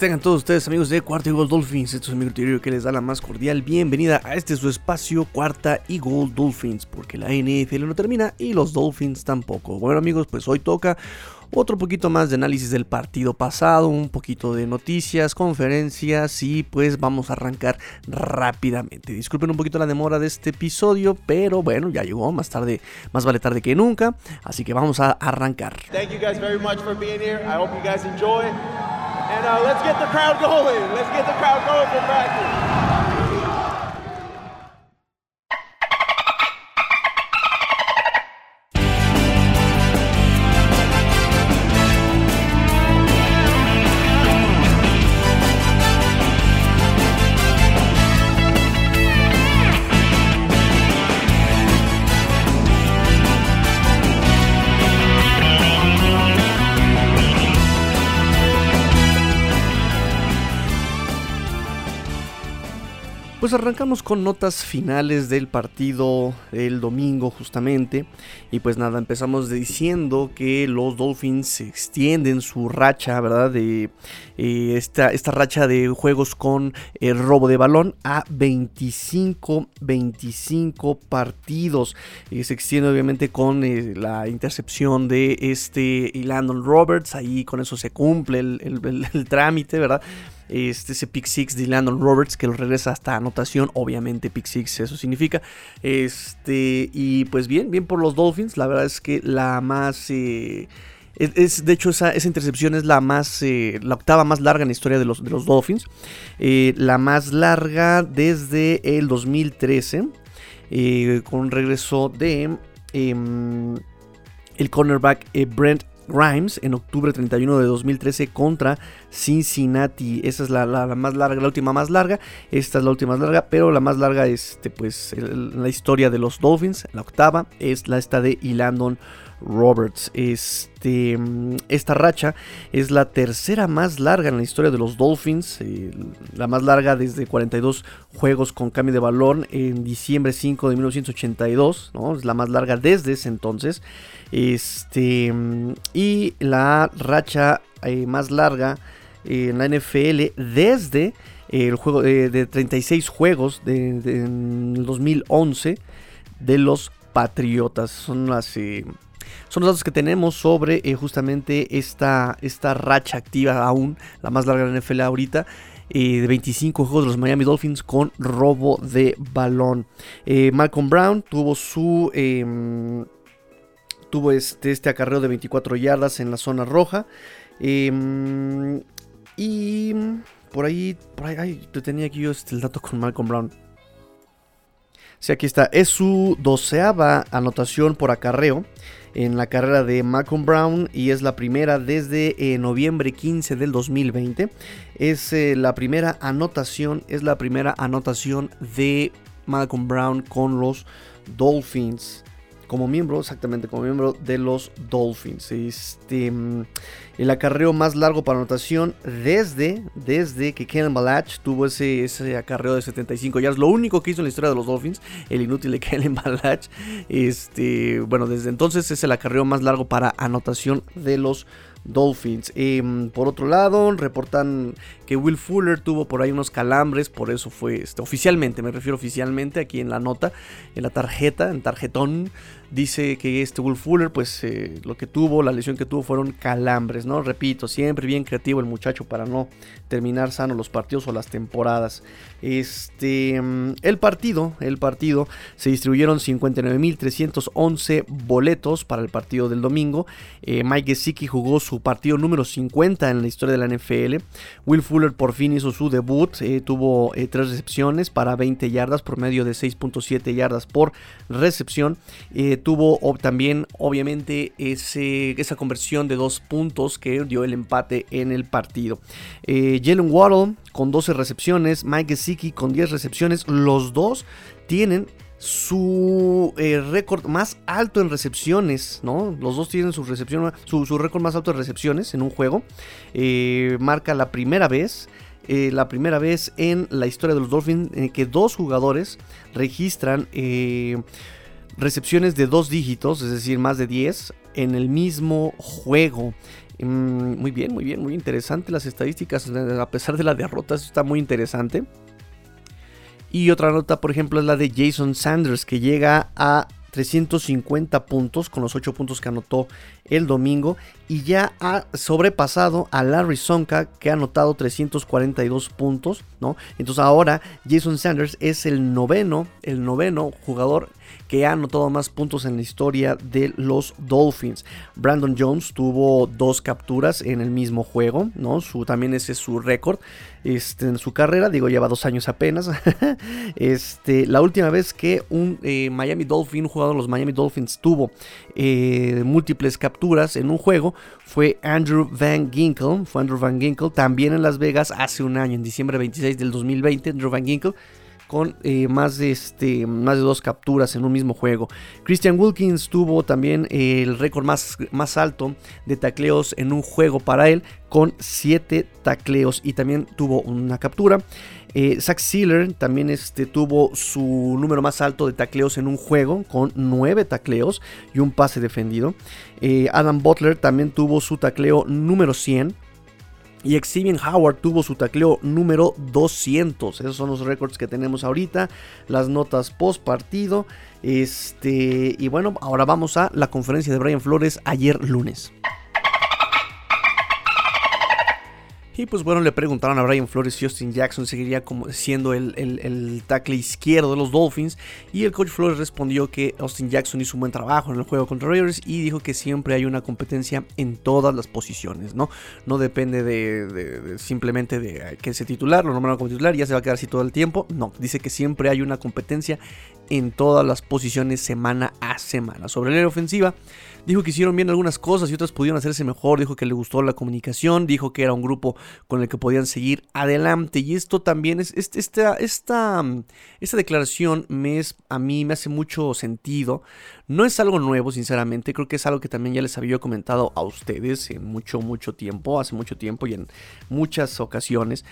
tengan todos ustedes amigos de Cuarta y Gold Dolphins. Esto es mi Tirio que les da la más cordial bienvenida a este su espacio Cuarta y Gold Dolphins, porque la NFL no termina y los Dolphins tampoco. Bueno amigos, pues hoy toca otro poquito más de análisis del partido pasado, un poquito de noticias, conferencias y pues vamos a arrancar rápidamente. Disculpen un poquito la demora de este episodio, pero bueno, ya llegó más tarde, más vale tarde que nunca, así que vamos a arrancar. Thank you guys very much for being here. I hope you guys enjoy. And uh, let's get the crowd going. Let's get the crowd going for practice. Pues arrancamos con notas finales del partido el domingo justamente. Y pues nada, empezamos diciendo que los Dolphins extienden su racha, ¿verdad? De eh, esta, esta racha de juegos con el robo de balón a 25, 25 partidos. y se extiende obviamente con eh, la intercepción de este Landon Roberts. Ahí con eso se cumple el trámite, ¿verdad? Este, ese pick six de Landon Roberts que lo regresa hasta anotación, obviamente pick six eso significa. Este, y pues bien, bien por los Dolphins, la verdad es que la más... Eh, es, de hecho, esa, intercepción es la más. Eh, la octava más larga en la historia de los, de los Dolphins. Eh, la más larga desde el 2013. con un regreso de. Em, el cornerback Brent Grimes en octubre 31 de 2013 contra Cincinnati. Esa es la, más larga, la última más larga. Esta es la última más larga, pero la más larga, este, pues, la historia de los Dolphins, la octava, es la esta de Landon Roberts. Este, esta racha es la tercera más larga en la historia de los Dolphins, eh, la más larga desde 42 juegos con cambio de balón en diciembre 5 de 1982, ¿no? es la más larga desde ese entonces. Este, y la racha eh, más larga en la NFL desde el juego de, 36 juegos de, en 2011 de los Patriotas. Son las eh, son los datos que tenemos sobre eh, justamente esta, esta racha activa aún, la más larga de la NFL ahorita. de 25 juegos de los Miami Dolphins con robo de balón. Malcolm Brown tuvo su em, tuvo este, este acarreo de 24 yardas en la zona roja. Em, y por ahí, por ahí, tenía aquí yo este, el dato con Malcolm Brown. Sí, aquí está. Es su doceava anotación por acarreo en la carrera de Malcolm Brown y es la primera desde eh, noviembre 15 del 2020. Es eh, la primera anotación, es la primera anotación de Malcolm Brown con los Dolphins como miembro, exactamente como miembro de los Dolphins. Este, mm, el acarreo más largo para anotación desde, desde que Ken Balach tuvo ese, ese acarreo de 75 yardas. Lo único que hizo en la historia de los Dolphins, el inútil de Ken Balach. Este, bueno, desde entonces es el acarreo más largo para anotación de los Dolphins. Em, por otro lado, reportan que Will Fuller tuvo por ahí unos calambres, por eso fue este, oficialmente, me refiero oficialmente aquí en la nota, en la tarjeta, en tarjetón, dice que este Will Fuller, pues eh, lo que tuvo, la lesión que tuvo fueron calambres, ¿no? Repito, siempre bien creativo el muchacho para no terminar sano los partidos o las temporadas. Este, mm, el partido, el partido, se distribuyeron 59.311 boletos para el partido del domingo. Eh, Mike Gesicki jugó su partido número 50 en la historia de la NFL. Will Fuller por fin hizo su debut, eh, tuvo tres recepciones para 20 yardas, por medio de 6.7 yardas por recepción tuvo también obviamente ese, esa conversión de dos puntos que dio el empate en el partido. Eh, Jalen Waddle con 12 recepciones, Mike Gesicki con 10 recepciones, los dos tienen su eh, récord más alto en recepciones, ¿no? Los dos tienen su recepción, su, récord más alto de recepciones en un juego. Eh, marca la primera vez. la primera vez en la historia de los Dolphins en que dos jugadores registran recepciones de dos dígitos, es decir, más de 10, en el mismo juego. Mm, muy bien, muy bien, muy interesante las estadísticas, a pesar de la derrota, eso está muy interesante. Y otra nota, por ejemplo, es la de Jason Sanders, que llega a 350 puntos con los 8 puntos que anotó el domingo y ya ha sobrepasado a Larry Sonka que ha anotado 342 puntos, ¿no? Entonces ahora Jason Sanders es el noveno, el noveno jugador que ha anotado más puntos en la historia de los Dolphins. Brandon Jones tuvo dos capturas en el mismo juego, ¿no? Su, también ese es su récord este, en su carrera, digo, lleva dos años apenas. este, la última vez que un eh, Miami Dolphin, un jugador de los Miami Dolphins, tuvo eh, múltiples capturas en un juego fue Andrew Van Ginkle. Fue Andrew Van Ginkle también en Las Vegas hace un año, en diciembre 26 del 2020. Andrew Van Ginkle con eh, más, de este, más de dos capturas en un mismo juego. Christian Wilkins tuvo también el récord más, más alto de tacleos en un juego para él con 7 tacleos y también tuvo una captura. Eh, Zach Sealer también este, tuvo su número más alto de tacleos en un juego con 9 tacleos y un pase defendido. Eh, Adam Butler también tuvo su tacleo número 100 y Xavier Howard tuvo su tacleo número 200. Esos son los récords que tenemos ahorita. Las notas post partido. Este, y bueno, ahora vamos a la conferencia de Brian Flores ayer lunes. Y pues bueno, le preguntaron a Brian Flores si Austin Jackson seguiría como siendo el, el, tackle izquierdo de los Dolphins. Y el coach Flores respondió que Austin Jackson hizo un buen trabajo en el juego contra Raiders y dijo que siempre hay una competencia en todas las posiciones, ¿no? No depende de, simplemente de que ese titular, lo nombraron como titular, ya se va a quedar así todo el tiempo. No, dice que siempre hay una competencia en todas las posiciones semana a semana. Sobre la ofensiva, Dijo que hicieron bien algunas cosas y otras pudieron hacerse mejor. Dijo que le gustó la comunicación. Dijo que era un grupo con el que podían seguir adelante. Y esto también es. Esta, esta, esta declaración me es, a mí me hace mucho sentido. No es algo nuevo, sinceramente. Creo que es algo que también ya les había comentado a ustedes en mucho, mucho tiempo. Hace mucho tiempo y en muchas ocasiones.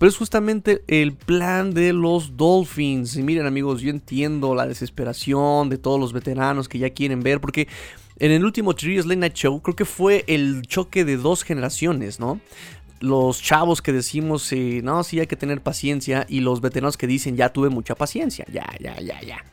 Pero es justamente el plan de los Dolphins. Y miren amigos, yo entiendo la desesperación de todos los veteranos que ya quieren ver. Porque en el último Trios Late Night Show creo que fue el choque de dos generaciones, ¿no? Los chavos que decimos, eh, no, sí hay que tener paciencia, y los veteranos que dicen, ya tuve mucha paciencia, ya, ya, ya, ya.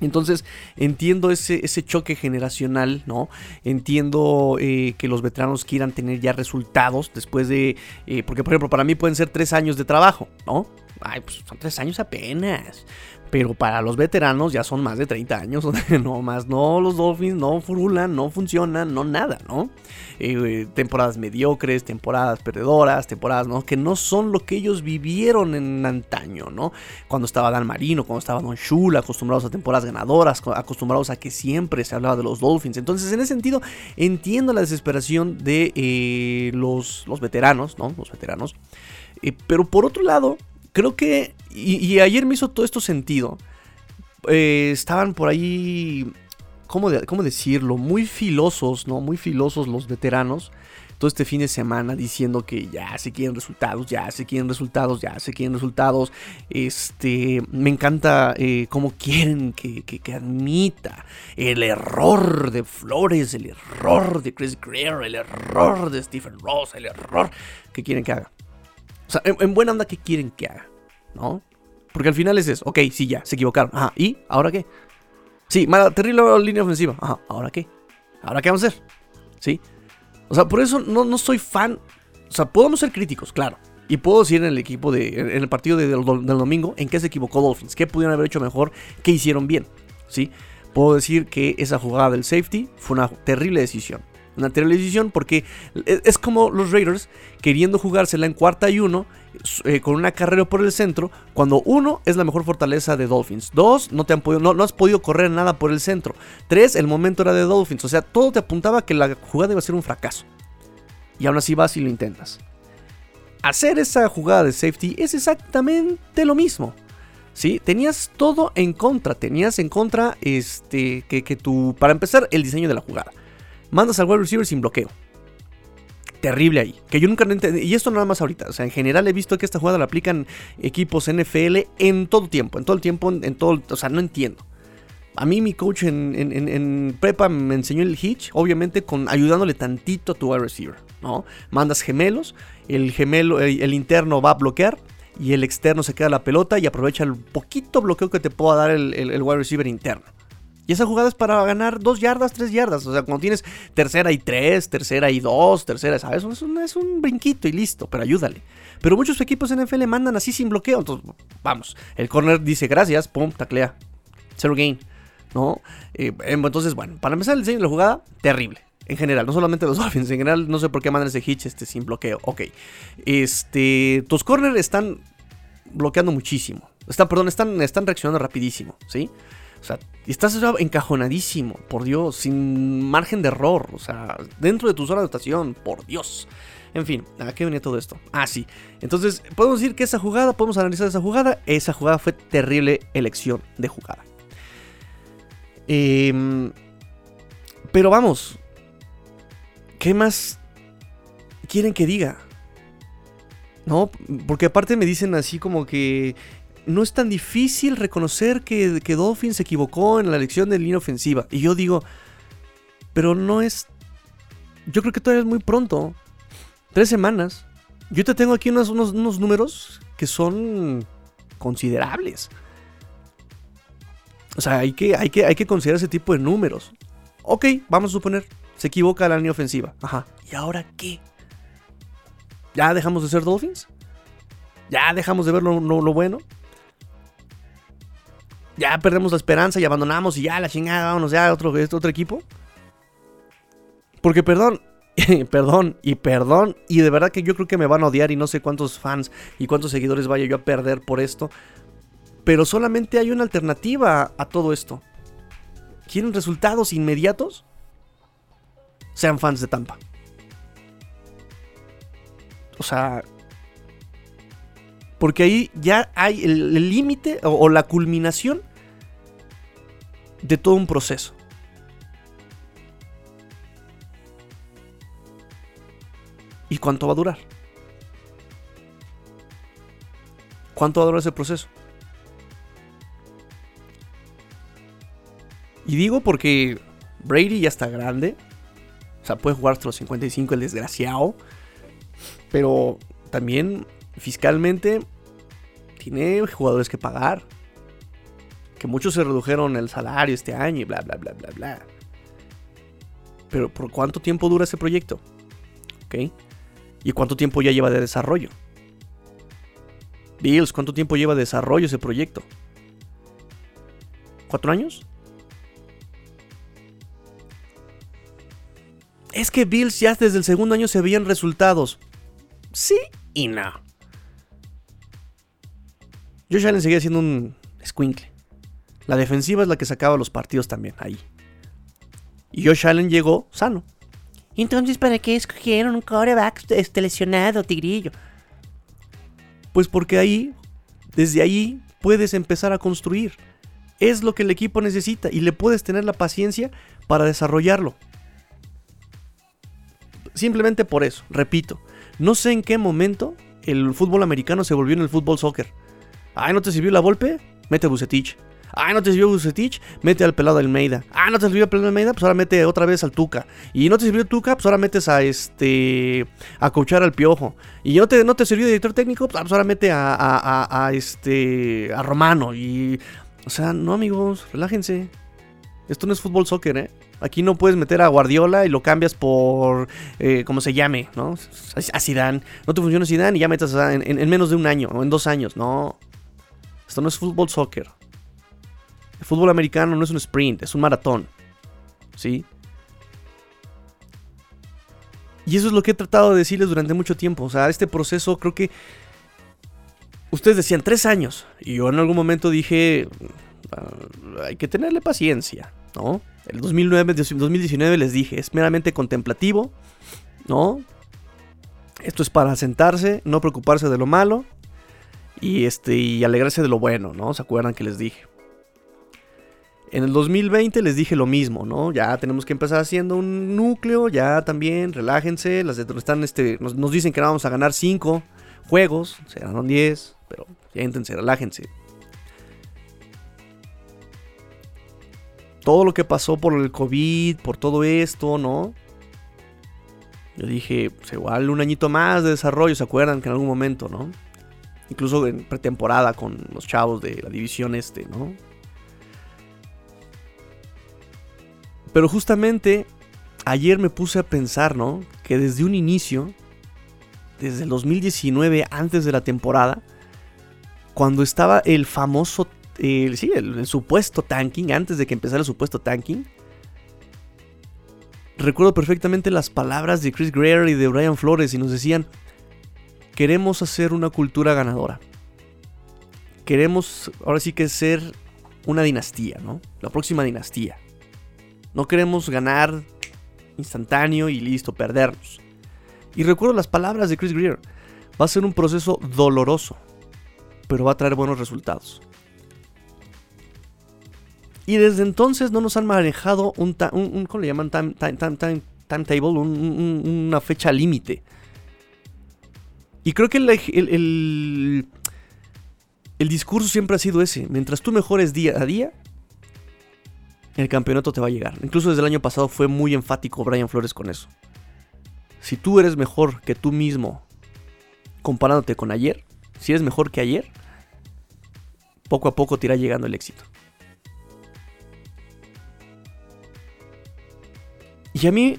Entonces entiendo ese, ese, choque generacional, ¿no? Entiendo eh, que los veteranos quieran tener ya resultados después de... Eh, porque por ejemplo para mí pueden ser tres años de trabajo, ¿no? Ay, pues son tres años apenas. Pero para los veteranos ya son más de 30 años. no más, no, los Dolphins no furulan, no funcionan, no nada, ¿no? Eh, temporadas mediocres, temporadas perdedoras, temporadas ¿no? que no son lo que ellos vivieron en antaño, ¿no? Cuando estaba Dan Marino, cuando estaba Don Shula, acostumbrados a temporadas ganadoras, acostumbrados a que siempre se hablaba de los Dolphins. Entonces, en ese sentido, entiendo la desesperación de eh, los, los veteranos, ¿no? Los veteranos. Eh, pero por otro lado, creo que, y, ayer me hizo todo esto sentido, eh, estaban por ahí, ¿cómo, ¿cómo, decirlo? Muy filosos, ¿no? Muy filosos los veteranos. Todo este fin de semana diciendo que ya se quieren resultados, ya se quieren resultados, ya se quieren resultados. Este, me encanta eh, cómo quieren que, que, admita el error de Flores, el error de Chris Greer, el error de Stephen Ross, el error que quieren que haga. O sea, en, buena onda, ¿qué quieren que haga? ¿No? Porque al final es eso. Ok, sí, ya, se equivocaron. Ajá, ¿y? ¿Ahora qué? Sí, mala, terrible línea ofensiva. Ajá, ¿ahora qué? ¿Ahora qué vamos a hacer? ¿Sí? O sea, por eso no, no soy fan. O sea, podemos ser críticos, claro. Y puedo decir en el equipo de. En el partido del, domingo en qué se equivocó Dolphins. ¿Qué pudieron haber hecho mejor? ¿Qué hicieron bien? ¿Sí? Puedo decir que esa jugada del safety fue una terrible decisión. Una terrible porque es como los Raiders queriendo jugársela en cuarta y uno eh, con una carrera por el centro, cuando uno es la mejor fortaleza de Dolphins. Dos, no, te has podido correr nada por el centro. Tres, el momento era de Dolphins. O sea, todo te apuntaba que la jugada iba a ser un fracaso. Y aún así vas y lo intentas. Hacer esa jugada de safety es exactamente lo mismo. ¿Sí? Tenías todo en contra. Tenías en contra este, que, que tu. Para empezar, el diseño de la jugada mandas al wide receiver sin bloqueo. Terrible ahí. Que yo nunca entendí. Y esto nada más ahorita. O sea, en general he visto que esta jugada la aplican equipos NFL en todo tiempo. En todo el tiempo. En todo. O sea, no entiendo. A mí mi coach en, prepa me enseñó el hitch, obviamente con ayudándole tantito a tu wide receiver, ¿no? Mandas gemelos, el gemelo, el, interno va a bloquear y el externo se queda la pelota y aprovecha el poquito bloqueo que te pueda dar el wide receiver interno. Y esa jugada es para ganar dos yardas, tres yardas. O sea, cuando tienes tercera y tres, tercera y dos, tercera, ¿sabes? Es un, es un brinquito y listo, pero ayúdale. Pero muchos equipos en NFL mandan así sin bloqueo. Entonces, vamos, el corner dice gracias, pum, taclea. Zero gain, ¿no? Eh, em, entonces, bueno, para empezar el diseño de la jugada, terrible. En general, no solamente los Dolphins, en general no sé por qué mandan ese hitch este, sin bloqueo. Ok. Este, tus corners están bloqueando muchísimo. Están, perdón, están, están reaccionando rapidísimo, ¿sí? Sea, estás encajonadísimo, por Dios, sin margen de error. O sea, dentro de tu zona de estación, por Dios. En fin, ¿a qué venía todo esto? Ah, sí. Entonces, podemos decir que esa jugada, podemos analizar esa jugada. Esa jugada fue terrible elección de jugada. Em, pero vamos, ¿qué más quieren que diga? No, porque aparte me dicen así como que no es tan difícil reconocer que, que Dolphin se equivocó en la elección de línea ofensiva. Y yo digo, pero no es... Yo creo que todavía es muy pronto. Tres semanas. Yo te tengo aquí unos, unos, números que son considerables. O sea, hay que, hay, que, hay que considerar ese tipo de números. Ok, vamos a suponer, se equivoca la línea ofensiva. Ajá. ¿Y ahora qué? ¿Ya dejamos de ser Dolphins? ¿Ya dejamos de ver lo, lo bueno? Ya perdemos la esperanza y abandonamos y ya la chingada, vámonos ya a otro, otro equipo. Porque perdón, perdón y perdón, y de verdad que yo creo que me van a odiar y no sé cuántos fans y cuántos seguidores vaya yo a perder por esto. Pero solamente hay una alternativa a todo esto. ¿Quieren resultados inmediatos? Sean fans de Tampa. O sea, porque ahí ya hay el límite o, la culminación de todo un proceso. ¿Y cuánto va a durar? ¿Cuánto va a durar ese proceso? Y digo porque Brady ya está grande. O sea, puede jugar hasta los 55 el desgraciado. Pero también fiscalmente tiene jugadores que pagar que muchos se redujeron el salario este año y bla, bla, bla, bla, bla. Pero ¿por cuánto tiempo dura ese proyecto? ¿Ok? ¿Y cuánto tiempo ya lleva de desarrollo? Bills, ¿cuánto tiempo lleva de desarrollo ese proyecto? ¿Cuatro años? Es que Bills ya desde el segundo año se veían resultados. Sí y no. Josh Allen seguía siendo un squinkle. La defensiva es la que sacaba los partidos también ahí. Y Josh Allen llegó sano. Entonces, ¿para qué escogieron un coreback este, lesionado, Tigrillo? Pues porque ahí, desde ahí, puedes empezar a construir. Es lo que el equipo necesita y le puedes tener la paciencia para desarrollarlo. Simplemente por eso, repito, no sé en qué momento el fútbol americano se volvió en el fútbol soccer. Ay, ¿no te sirvió la golpe? Mete a Bucetich. Ah, no te sirvió Bucetich, mete al pelado Almeida. Ah, no te sirvió el pelado Almeida, pues ahora mete otra vez al Tuca. Y no te sirvió Tuca, pues ahora metes a este. a coachar al piojo. Y no te, no te sirvió director técnico, pues ahora mete a, a, a, este. a Romano. Y. O sea, no amigos, relájense. Esto no es fútbol soccer, ¿eh? Aquí no puedes meter a Guardiola y lo cambias por, eh, como se llame, ¿no? A Zidane. No te funciona Zidane y ya metes en, en menos de un año o en dos años. No. Esto no es fútbol soccer. Fútbol americano no es un sprint, es un maratón. ¿Sí? Y eso es lo que he tratado de decirles durante mucho tiempo. O sea, este proceso creo que... Ustedes decían tres años. Y yo en algún momento dije... Ah, hay que tenerle paciencia, ¿no? El 2009, 2019 les dije, es meramente contemplativo, ¿no? Esto es para sentarse, no preocuparse de lo malo y, este, y alegrarse de lo bueno, ¿no? ¿Se acuerdan que les dije? En el 2020 les dije lo mismo, ¿no? Ya tenemos que empezar haciendo un núcleo, ya también, relájense. Las están, este, nos, dicen que vamos a ganar 5 juegos, serán 10, pero siéntense, relájense. todo lo que pasó por el COVID, por todo esto, ¿no? Yo dije, pues igual un añito más de desarrollo, ¿se acuerdan? Que en algún momento, ¿no? Incluso en pretemporada con los chavos de la división este, ¿no? Pero justamente ayer me puse a pensar, ¿no? Que desde un inicio, desde el 2019, antes de la temporada, cuando estaba el famoso, sí, el, el supuesto tanking, antes de que empezara el supuesto tanking, recuerdo perfectamente las palabras de Chris Greer y de Brian Flores y nos decían, queremos hacer una cultura ganadora. Queremos, ahora sí que ser una dinastía, ¿no? La próxima dinastía. No queremos ganar instantáneo y listo, perdernos. Y recuerdo las palabras de Chris Greer. Va a ser un proceso doloroso, pero va a traer buenos resultados. Y desde entonces no nos han manejado un, un, ¿cómo le llaman? Time, timetable, una fecha límite. Y creo que el, el, el, discurso siempre ha sido ese. Mientras tú mejores día a día, el campeonato te va a llegar. Incluso desde el año pasado fue muy enfático Brian Flores con eso. Si tú eres mejor que tú mismo comparándote con ayer, si eres mejor que ayer, poco a poco te irá llegando el éxito. Y a mí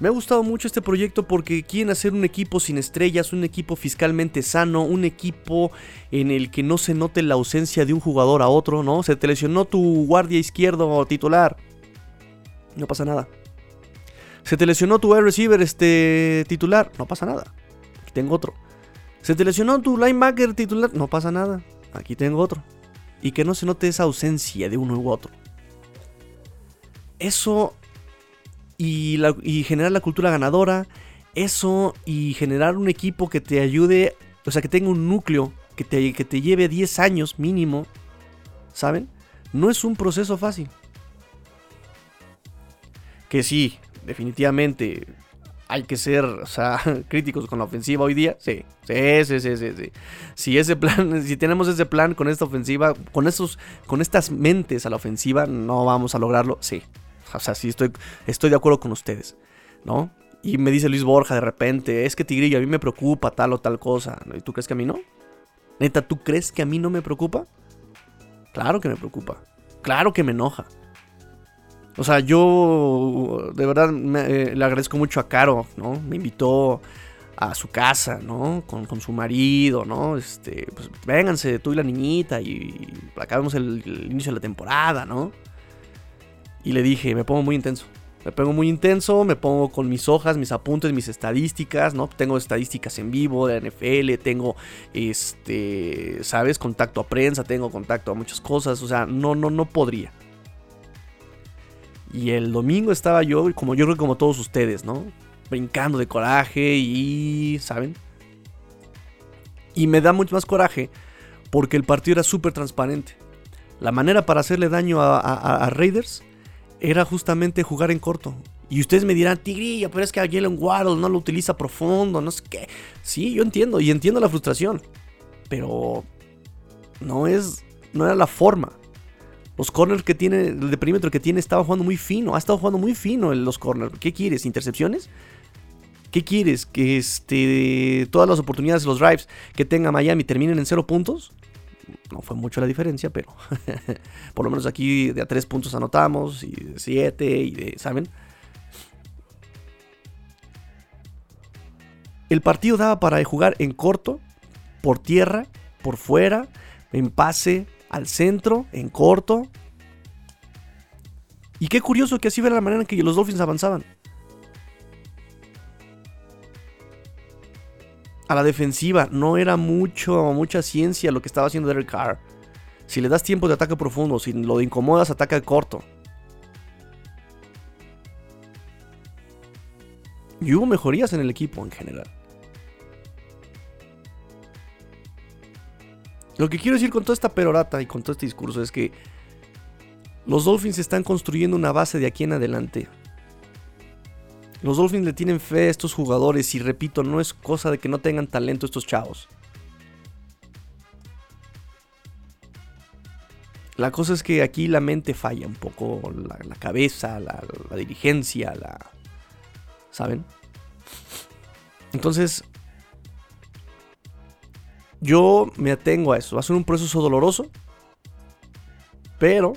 me ha gustado mucho este proyecto porque quieren hacer un equipo sin estrellas, un equipo fiscalmente sano, un equipo en el que no se note la ausencia de un jugador a otro, ¿no? Se te lesionó tu guardia izquierdo titular. No pasa nada. Se te lesionó tu wide receiver este, titular. No pasa nada. Aquí tengo otro. Se te lesionó tu linebacker titular. No pasa nada. Aquí tengo otro. Y que no se note esa ausencia de uno u otro. Eso y, generar la cultura ganadora. Eso y generar un equipo que te ayude, o sea, que tenga un núcleo que te, que te lleve 10 años mínimo, ¿saben? No es un proceso fácil. Que sí, definitivamente hay que ser, o sea, críticos con la ofensiva hoy día. Sí, sí, sí, sí, sí, Si ese plan, si tenemos ese plan con esta ofensiva, con esos, con estas mentes a la ofensiva, no vamos a lograrlo. Sí, o sea, sí estoy, estoy de acuerdo con ustedes, ¿no? Y me dice Luis Borja de repente, es que Tigrillo, a mí me preocupa tal o tal cosa. ¿Y tú crees que a mí no? Neta, ¿tú crees que a mí no me preocupa? Claro que me preocupa. Claro que me enoja. O sea, yo de verdad eh, le agradezco mucho a Caro, ¿no? Me invitó a su casa, ¿no? Con, con, su marido, ¿no? Este, pues vénganse tú y la niñita y acabemos el, el inicio de la temporada, ¿no? Y le dije, me pongo muy intenso. Me pongo muy intenso, me pongo con mis hojas, mis apuntes, mis estadísticas, ¿no? Tengo estadísticas en vivo de NFL, tengo, este, ¿sabes? Contacto a prensa, tengo contacto a muchas cosas, o sea, no, no, no podría. Y el domingo estaba yo, como yo creo que como todos ustedes, ¿no? Brincando de coraje y, ¿saben? Y me da mucho más coraje porque el partido era súper transparente. La manera para hacerle daño a, a Raiders era justamente jugar en corto. Y ustedes me dirán, Tigrillo, pero es que a Jalen Waddle no lo utiliza profundo, no sé qué. Sí, yo entiendo y entiendo la frustración. Pero no es, no era la forma. Los corners que tiene, el de perímetro que tiene, estaba jugando muy fino. Ha estado jugando muy fino en los corners. ¿Qué quieres? ¿Intercepciones? ¿Qué quieres? ¿Que este, todas las oportunidades, los drives que tenga Miami terminen en cero puntos? No fue mucho la diferencia, pero por lo menos aquí de a tres puntos anotamos, y de siete, y de, ¿saben? El partido daba para jugar en corto, por tierra, por fuera, en pase, al centro, en corto. Y qué curioso que así era la manera en que los Dolphins avanzaban. A la defensiva. No era mucho, mucha ciencia lo que estaba haciendo Derek Carr. Si le das tiempo de ataque profundo, si lo incomodas, ataca corto. Y hubo mejorías en el equipo en general. Lo que quiero decir con toda esta perorata y con todo este discurso es que los Dolphins están construyendo una base de aquí en adelante los Dolphins le tienen fe a estos jugadores y repito, no es cosa de que no tengan talento estos chavos. La cosa es que aquí la mente falla un poco, la, cabeza, la, la dirigencia, la... ¿Saben? Entonces, yo me atengo a eso. Va a ser un proceso doloroso. Pero,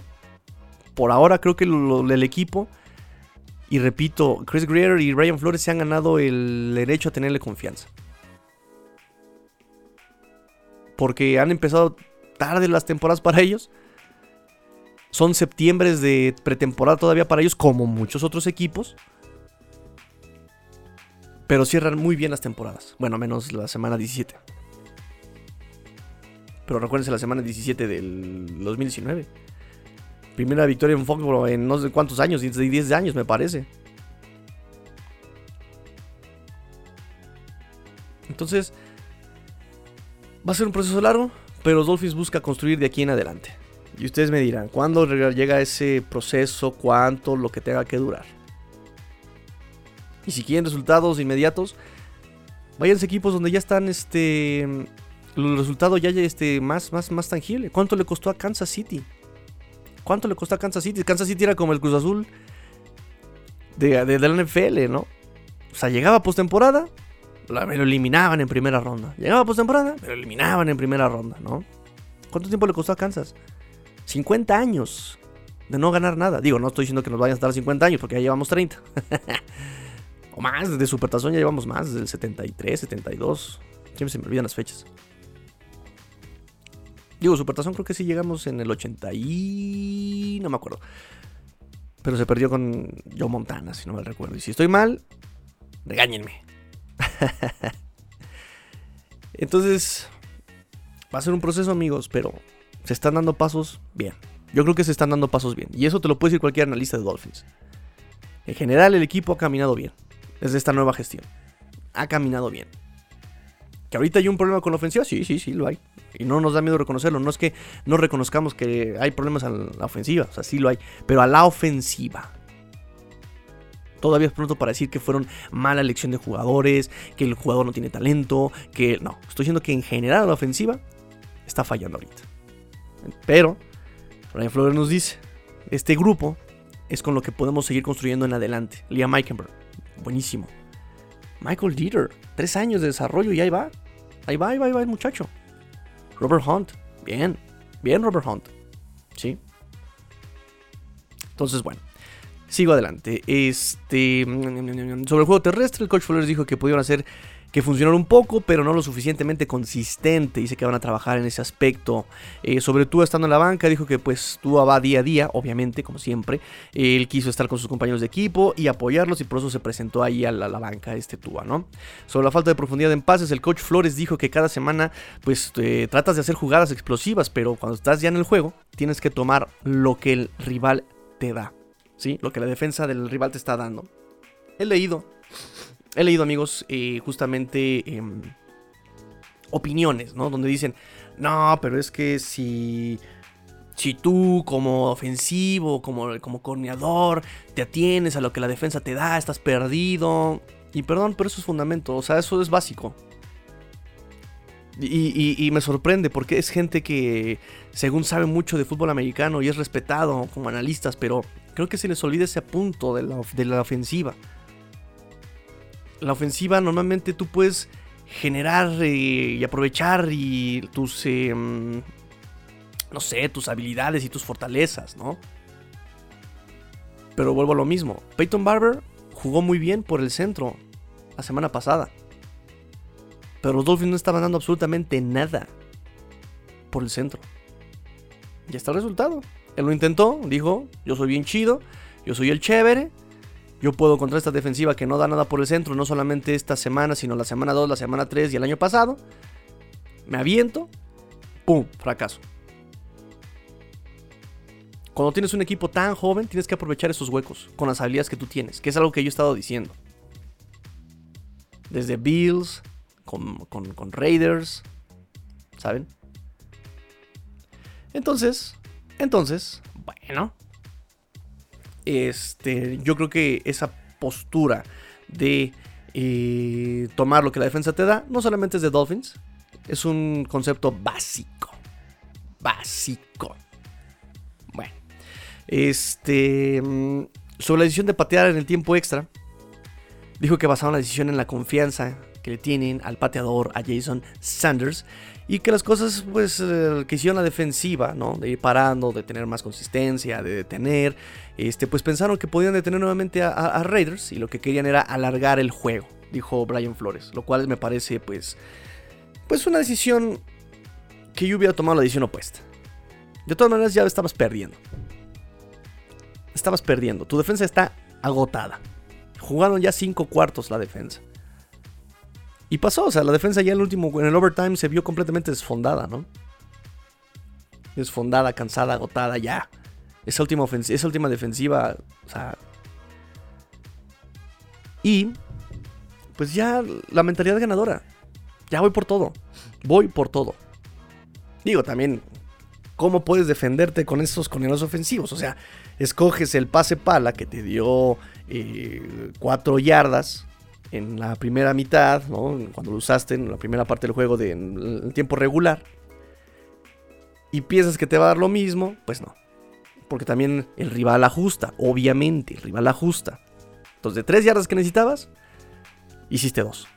por ahora creo que el equipo, y repito, Chris Greer y Ryan Flores se han ganado el derecho a tenerle confianza. Porque han empezado tarde las temporadas para ellos. Son septiembre de pretemporada todavía para ellos, como muchos otros equipos. Pero cierran muy bien las temporadas. Bueno, menos la semana 17. Pero recuérdense la semana 17 del 2019. Primera victoria en Foxborough en no sé cuántos años, 10 10 años me parece. Entonces, va a ser un proceso largo, pero los Dolphins busca construir de aquí en adelante. Y ustedes me dirán, ¿cuándo llega ese proceso? ¿Cuánto? Lo que tenga que durar. Y si quieren resultados inmediatos, váyanse a equipos donde ya están este el resultado ya este más más más tangible. ¿Cuánto le costó a Kansas City? ¿Cuánto le costó a Kansas City? Kansas City era como el Cruz Azul de, de, de la NFL, ¿no? O sea, llegaba postemporada, me lo eliminaban en primera ronda. Llegaba postemporada, me lo eliminaban en primera ronda, ¿no? ¿Cuánto tiempo le costó a Kansas? 50 años de no ganar nada. Digo, no estoy diciendo que nos vayan a estar 50 años porque ya llevamos 30. o más, desde Supertazón ya llevamos más, desde el 73, 72. Siempre se me olvidan las fechas. Digo, Supertazón creo que sí llegamos en el 80 y... no me acuerdo. Pero se perdió con Joe Montana, si no me recuerdo. Y si estoy mal, regáñenme. Entonces, va a ser un proceso, amigos, pero se están dando pasos bien. Yo creo que se están dando pasos bien. Y eso te lo puede decir cualquier analista de Dolphins. En general, el equipo ha caminado bien. Desde esta nueva gestión. Ha caminado bien. ¿Que ahorita hay un problema con la ofensiva? Sí, sí, sí, lo hay. Y no nos da miedo reconocerlo. No es que no reconozcamos que hay problemas en la ofensiva. O sea, sí lo hay. Pero a la ofensiva. Todavía es pronto para decir que fueron mala elección de jugadores, que el jugador no tiene talento, que no. Estoy diciendo que en general la ofensiva está fallando ahorita. Pero, Ryan Flores nos dice, este grupo es con lo que podemos seguir construyendo en adelante. Liam Meikenberg, buenísimo. Michael Dieter, tres años de desarrollo y ahí va. Ahí va, ahí va, ahí va el muchacho. Robert Hunt, bien, bien Robert Hunt. Sí. Entonces, bueno. Sigo adelante. Este. Sobre el juego terrestre, el coach Flores dijo que pudieron hacer que funcionara un poco, pero no lo suficientemente consistente. Dice que van a trabajar en ese aspecto. Eh, sobre Tua estando en la banca, dijo que pues Tua va día a día, obviamente, como siempre. Él quiso estar con sus compañeros de equipo y apoyarlos y por eso se presentó ahí a la, la banca este Tua, ¿no? Sobre la falta de profundidad en pases, el coach Flores dijo que cada semana pues eh, tratas de hacer jugadas explosivas, pero cuando estás ya en el juego, tienes que tomar lo que el rival te da. ¿sí? Lo que la defensa del rival te está dando. He leído, he leído amigos, eh, justamente em, opiniones, ¿no? Donde dicen, no, pero es que si, si tú como ofensivo, como, como corneador, te atienes a lo que la defensa te da, estás perdido. Y perdón, pero eso es fundamento, o sea, eso es básico. Y, y- me sorprende porque es gente que según sabe mucho de fútbol americano y es respetado como analistas, pero creo que se les olvida ese punto de la, de la ofensiva. La ofensiva normalmente tú puedes generar eh, y aprovechar y tus, eh, no sé, tus habilidades y tus fortalezas, ¿no? Pero vuelvo a lo mismo. Peyton Barber jugó muy bien por el centro la semana pasada. Pero los Dolphins no estaban dando absolutamente nada por el centro. Y está el resultado. Él lo intentó, dijo, yo soy bien chido, yo soy el chévere, yo puedo contra esta defensiva que no da nada por el centro, no solamente esta semana, sino la semana 2, la semana 3 y el año pasado. Me aviento, ¡pum! Fracaso. Cuando tienes un equipo tan joven, tienes que aprovechar esos huecos con las habilidades que tú tienes, que es algo que yo he estado diciendo. Desde Bills, con, con- Raiders, ¿saben? Entonces, entonces, bueno, este, yo creo que esa postura de eh, tomar lo que la defensa te da, no solamente es de Dolphins, es un concepto básico, básico. Este. mm, Sobre la decisión de patear en el tiempo extra. Dijo que basaron la decisión en la confianza que le tienen al pateador, a Jason Sanders. Y que las cosas, pues, eh, que hicieron la defensiva, ¿no? De ir parando, de tener más consistencia, de detener. Este, pues pensaron que podían detener nuevamente a, a- Raiders. Y lo que querían era alargar el juego, dijo Brian Flores. Lo cual me parece, pues. Pues una decisión que yo hubiera tomado la decisión opuesta. De todas maneras, ya estabas perdiendo. Estabas perdiendo. Tu defensa está agotada. Jugaron ya cinco cuartos la defensa. Y pasó, o sea, la defensa ya en el último, en el overtime se vio completamente desfondada, ¿no? Desfondada, cansada, agotada, ya. Esa última, esa última defensiva, o sea... Y, pues ya la mentalidad ganadora. Ya voy por todo. Voy por todo. Digo, también, ¿cómo puedes defenderte con esos coneros ofensivos? O sea, escoges el pase pala que te dio 4 yardas en la primera mitad, ¿no? Cuando lo usaste en la primera parte del juego de, en el tiempo regular. Y piensas que te va a dar lo mismo, pues no. Porque también el rival ajusta, obviamente, el rival ajusta. Entonces, de 3 yardas que necesitabas, hiciste 2.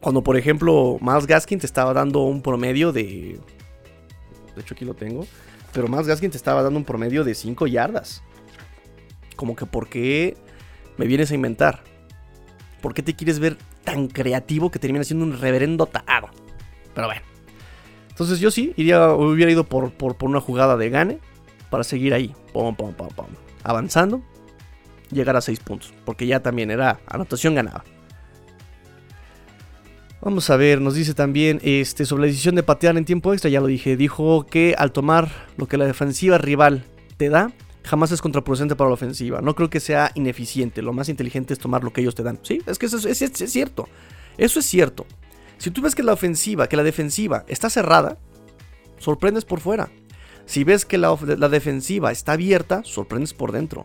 Cuando, por ejemplo, Miles Gaskin te estaba dando un promedio de. De hecho, aquí lo tengo. Pero Miles Gaskin te estaba dando un promedio de 5 yardas. Como que, ¿por qué me vienes a inventar? ¿Por qué te quieres ver tan creativo que termina siendo un reverendo tarado? Pero bueno. Entonces, yo sí, iría, hubiera ido por, por, una jugada de gane. Para seguir ahí. Pum. Avanzando. Llegar a 6 puntos. Porque ya también era anotación ganada. Vamos a ver, nos dice también este, sobre la decisión de patear en tiempo extra, ya lo dije, dijo que al tomar lo que la defensiva rival te da, jamás es contraproducente para la ofensiva. No creo que sea ineficiente, lo más inteligente es tomar lo que ellos te dan. Sí, es que eso es, cierto, eso es cierto. Si tú ves que la ofensiva, que la defensiva está cerrada, sorprendes por fuera. Si ves que la defensiva está abierta, sorprendes por dentro.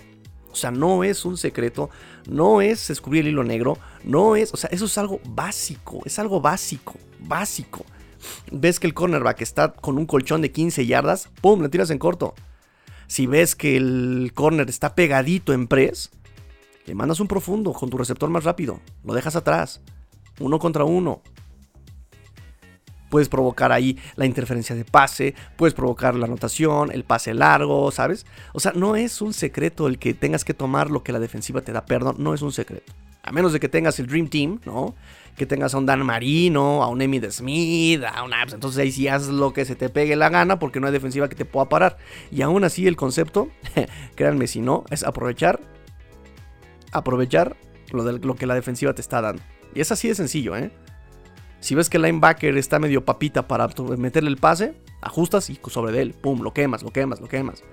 O sea, no es un secreto, no es descubrir el hilo negro, no es, o sea, eso es algo básico, es algo básico, básico. Ves que el cornerback está con un colchón de 15 yardas, ¡pum!, le tiras en corto. Si ves que el corner está pegadito en press, le mandas un profundo con tu receptor más rápido, lo dejas atrás, uno contra uno. Puedes provocar ahí la interferencia de pase, puedes provocar la anotación, el pase largo, ¿sabes? O sea, no es un secreto el que tengas que tomar lo que la defensiva te da, perdón, no es un secreto. A menos de que tengas el Dream Team, ¿no? Que tengas a un Dan Marino, a un Emmitt Smith, a un Apps. Entonces ahí sí haz lo que se te pegue la gana porque no hay defensiva que te pueda parar. Y aún así el concepto, créanme si no, es aprovechar, aprovechar lo, de, lo que la defensiva te está dando. Y es así de sencillo, ¿eh? Si ves que el linebacker está medio papita para meterle el pase, ajustas y sobre de él, pum, lo quemas, lo quemas, lo quemas.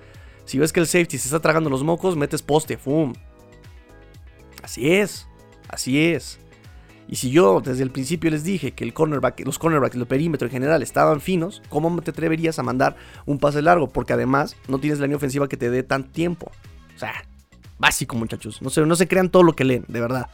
Si ves que el safety se está tragando los mocos, metes poste, pum. Así es, así es. Y si yo desde el principio les dije que el cornerback, los cornerbacks, el perímetro en general estaban finos, ¿cómo te atreverías a mandar un pase largo? Porque además no tienes la línea ofensiva que te dé tanto tiempo. O sea, básico muchachos. No se, no se crean todo lo que leen, de verdad.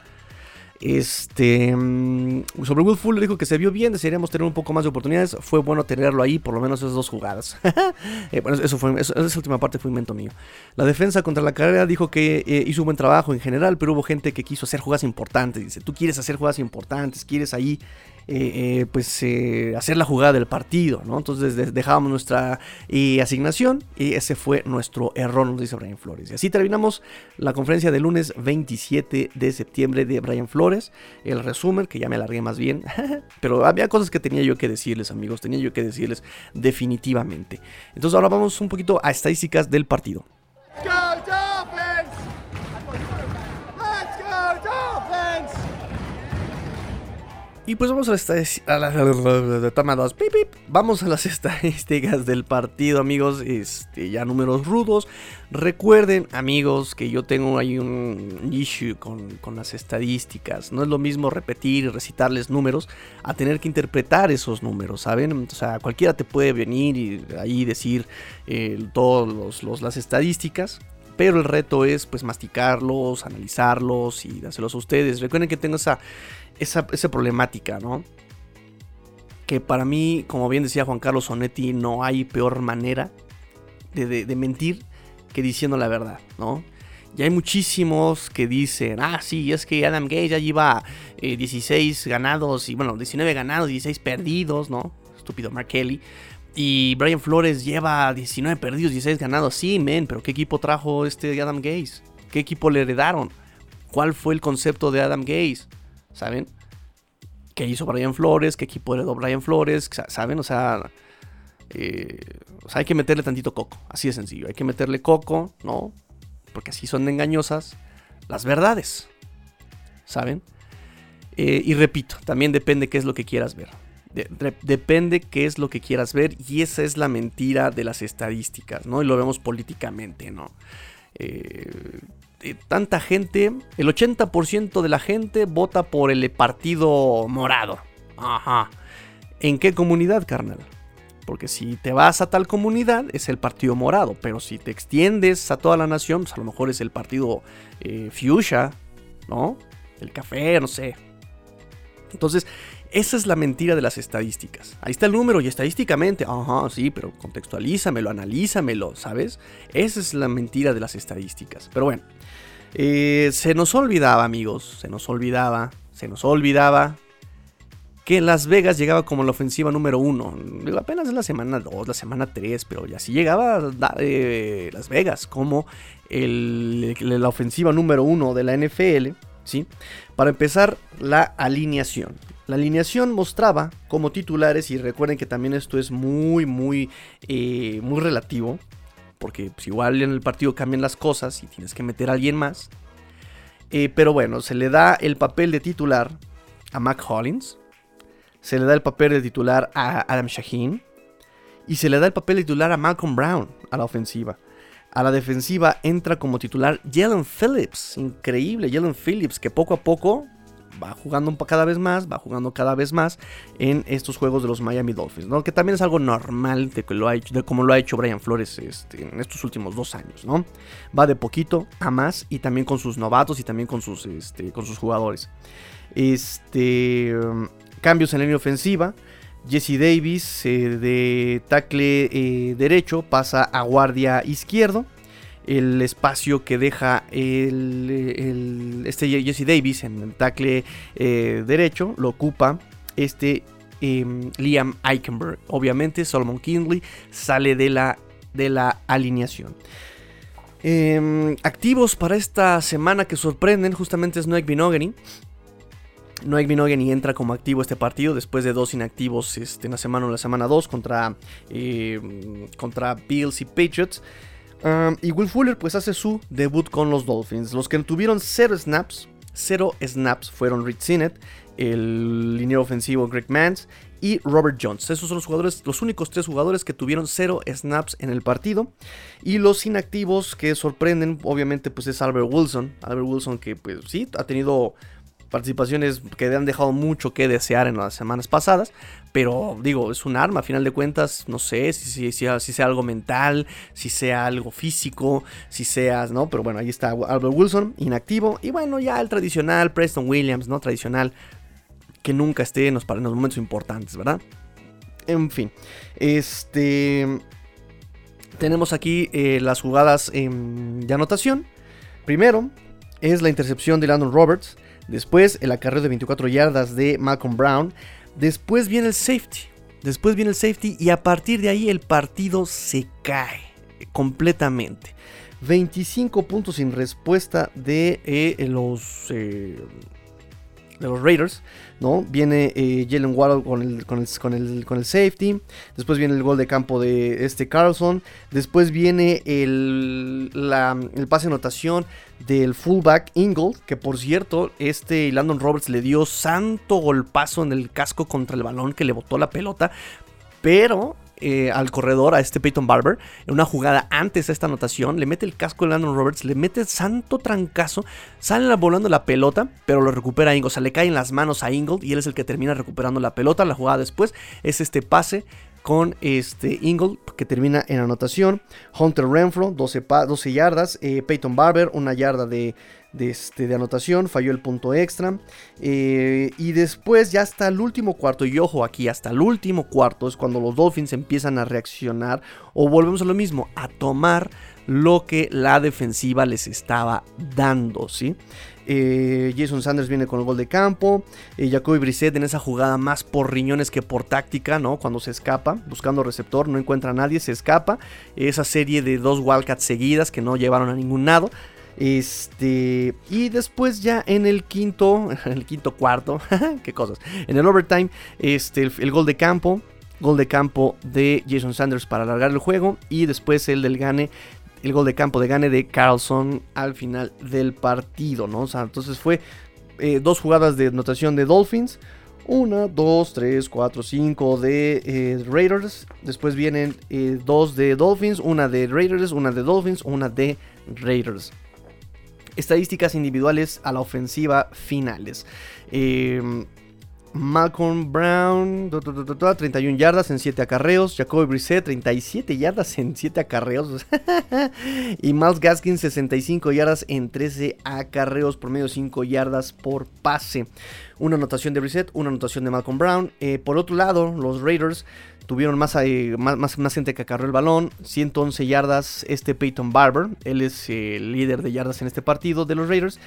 Este. mm, Sobre Will Fuller dijo que se vio bien, desearíamos tener un poco más de oportunidades. Fue bueno tenerlo ahí, por lo menos esas dos jugadas. Eh, bueno, eso fue, esa última parte fue invento mío. La defensa contra la carrera dijo que eh, hizo un buen trabajo en general, pero hubo gente que quiso hacer jugadas importantes. Dice, tú quieres hacer jugadas importantes, quieres ahí, eh, eh, pues, eh, hacer la jugada del partido, ¿no? Entonces de- dejábamos nuestra asignación y ese fue nuestro error, nos dice Brian Flores. Y así terminamos la conferencia del lunes 27 de septiembre de Brian Flores. El resumen, que ya me alargué más bien, pero había cosas que tenía yo que decirles, amigos, tenía yo que decirles definitivamente. Entonces ahora vamos un poquito a estadísticas del partido. Y pues vamos a, las toma dos, pip. Vamos a las estadísticas del partido, amigos. Este, ya números rudos. Recuerden, amigos, que yo tengo ahí un issue con, con las estadísticas. No es lo mismo repetir y recitarles números a tener que interpretar esos números, ¿saben? O sea, cualquiera te puede venir y ahí decir eh, todas las estadísticas. Pero el reto es pues masticarlos, analizarlos y dárselos a ustedes. Recuerden que tengo esa, esa, esa problemática, ¿no? Que para mí, como bien decía Juan Carlos Sonetti, no hay peor manera de, de- mentir que diciendo la verdad, ¿no? Y hay muchísimos que dicen, ah, sí, es que Adam Gage ya lleva eh, 16 ganados y, bueno, 19 ganados, 16 perdidos, ¿no? Estúpido Mark Kelly. Y Brian Flores lleva 19 perdidos, 16 ganados. Sí, men, pero ¿qué equipo trajo este Adam Gaze? ¿Qué equipo le heredaron? ¿Cuál fue el concepto de Adam Gaze? ¿Saben? ¿Qué hizo Brian Flores? ¿Qué equipo heredó Brian Flores? Sa- ¿Saben? O sea, eh, o sea, hay que meterle tantito coco. Así de sencillo. Hay que meterle coco, ¿no? Porque así son engañosas las verdades. ¿Saben? Eh, y repito, también depende qué es lo que quieras ver. De- de- depende qué es lo que quieras ver y esa es la mentira de las estadísticas, ¿no? Y lo vemos políticamente, ¿no? Eh, eh, tanta gente, el 80% de la gente vota por el partido morado. Ajá. ¿En qué comunidad, carnal? Porque si te vas a tal comunidad es el partido morado, pero si te extiendes a toda la nación, pues a lo mejor es el partido eh, fuchsia, ¿no? El café, no sé. Entonces, esa es la mentira de las estadísticas. Ahí está el número y estadísticamente, ajá, sí, pero contextualízamelo, analízamelo, ¿sabes? Esa es la mentira de las estadísticas. Pero bueno, eh, se nos olvidaba, amigos, se nos olvidaba, se nos olvidaba que Las Vegas llegaba como la ofensiva número uno. Apenas en la semana 2, la semana 3, pero ya sí llegaba eh, Las Vegas como la ofensiva número uno de la NFL, ¿sí? Para empezar, la alineación. La alineación mostraba como titulares, y recuerden que también esto es muy, muy, eh, muy relativo, porque pues, igual en el partido cambian las cosas y tienes que meter a alguien más. Eh, pero bueno, se le da el papel de titular a Mac Hollins, se le da el papel de titular a Adam Shaheen y se le da el papel de titular a Malcolm Brown a la ofensiva. A la defensiva entra como titular Jalen Phillips, increíble Jalen Phillips que poco a poco va jugando cada vez más, va jugando cada vez más en estos juegos de los Miami Dolphins, ¿no? Que también es algo normal de, que lo ha hecho, como lo ha hecho Brian Flores este, en estos últimos dos años, ¿no? Va de poquito a más y también con sus novatos y también con sus, este, con sus jugadores. Este, cambios en línea ofensiva. Jesse Davis eh, de tackle eh, derecho pasa a guardia izquierdo. El espacio que deja el, este Jesse Davis en el tackle eh, derecho lo ocupa este em, Liam Eichenberg. Obviamente Solomon Kindley sale de la, de la alineación. Em, activos para esta semana que sorprenden justamente es Noek Binogany. Noek Binogany entra como activo este partido después de dos inactivos este, en la semana 1 la semana 2 contra, eh, contra Bills y Patriots. Y Will Fuller pues hace su debut con los Dolphins. Los que tuvieron 0 snaps, 0 snaps fueron Rich Sinet, el liniero ofensivo Greg Mans y Robert Jones. Esos son los jugadores, los únicos tres jugadores que tuvieron 0 snaps en el partido. Y los inactivos que sorprenden, obviamente, pues es Albert Wilson. Albert Wilson que pues sí, ha tenido participaciones que han dejado mucho que desear en las semanas pasadas. Pero digo, es un arma, a final de cuentas, no sé si, si, si, si sea algo mental, si sea algo físico, si seas, ¿no? Pero bueno, ahí está Albert Wilson, inactivo. Y bueno, ya el tradicional, Preston Williams, ¿no? Tradicional, que nunca esté en los, en los momentos importantes, ¿verdad? En fin, este... Tenemos aquí eh, las jugadas de anotación. Primero es la intercepción de Landon Roberts. Después el acarreo de 24 yardas de Malcolm Brown. Después viene el safety. Después viene el safety y a partir de ahí el partido se cae completamente. 25 puntos sin respuesta de eh, los eh, de los Raiders, ¿no? Viene eh, Jalen Waddle con el, con, el, con, el, con el safety. Después viene el gol de campo de este Carlson. Después viene el, la, el pase de anotación del fullback Ingold. Que por cierto, este Landon Roberts le dio santo golpazo en el casco contra el balón que le botó la pelota. Pero eh, al corredor, a este Peyton Barber, en una jugada antes de esta anotación, le mete el casco de Landon Roberts, le mete santo trancazo, sale volando la pelota, pero lo recupera Ingold, o sea, le cae en las manos a Ingold y él es el que termina recuperando la pelota. La jugada después es este pase con este Ingold que termina en anotación. Hunter Renfro, 12, 12 yardas. Eh, Peyton Barber, una yarda de, de, este, de anotación, falló el punto extra. Eh, y después ya hasta el último cuarto, y ojo aquí, hasta el último cuarto es cuando los Dolphins empiezan a reaccionar o volvemos a lo mismo, a tomar lo que la defensiva les estaba dando, ¿sí? Eh, Jason Sanders viene con el gol de campo. Eh, Jacoby Brissett en esa jugada más por riñones que por táctica, ¿no? Cuando se escapa, buscando receptor, no encuentra a nadie, se escapa. Esa serie de dos Wildcats seguidas que no llevaron a ningún lado. Este, y después ya en el quinto, en el quinto cuarto, qué cosas. En el overtime, este, el, gol de campo, gol de campo de Jason Sanders para alargar el juego y después el del gane el gol de campo de gane de Carlson al final del partido, ¿no? Entonces fue eh, dos jugadas de anotación de Dolphins. Una, dos, tres, cuatro, cinco de eh, Raiders. Después vienen eh, dos de Dolphins, una de Raiders, una de Dolphins, una de Raiders. Estadísticas individuales a la ofensiva finales. Malcolm Brown, 31 yardas en 7 acarreos. Jacoby Brissett, 37 yardas en 7 acarreos. y Miles Gaskin, 65 yardas en 13 acarreos, promedio 5 yardas por pase. Una anotación de Brissett, una anotación de Malcolm Brown. Eh, por otro lado, los Raiders tuvieron eh, más, más, más, gente que acarreó el balón. 111 yardas este Peyton Barber. Él es el líder de yardas en este partido de los Raiders.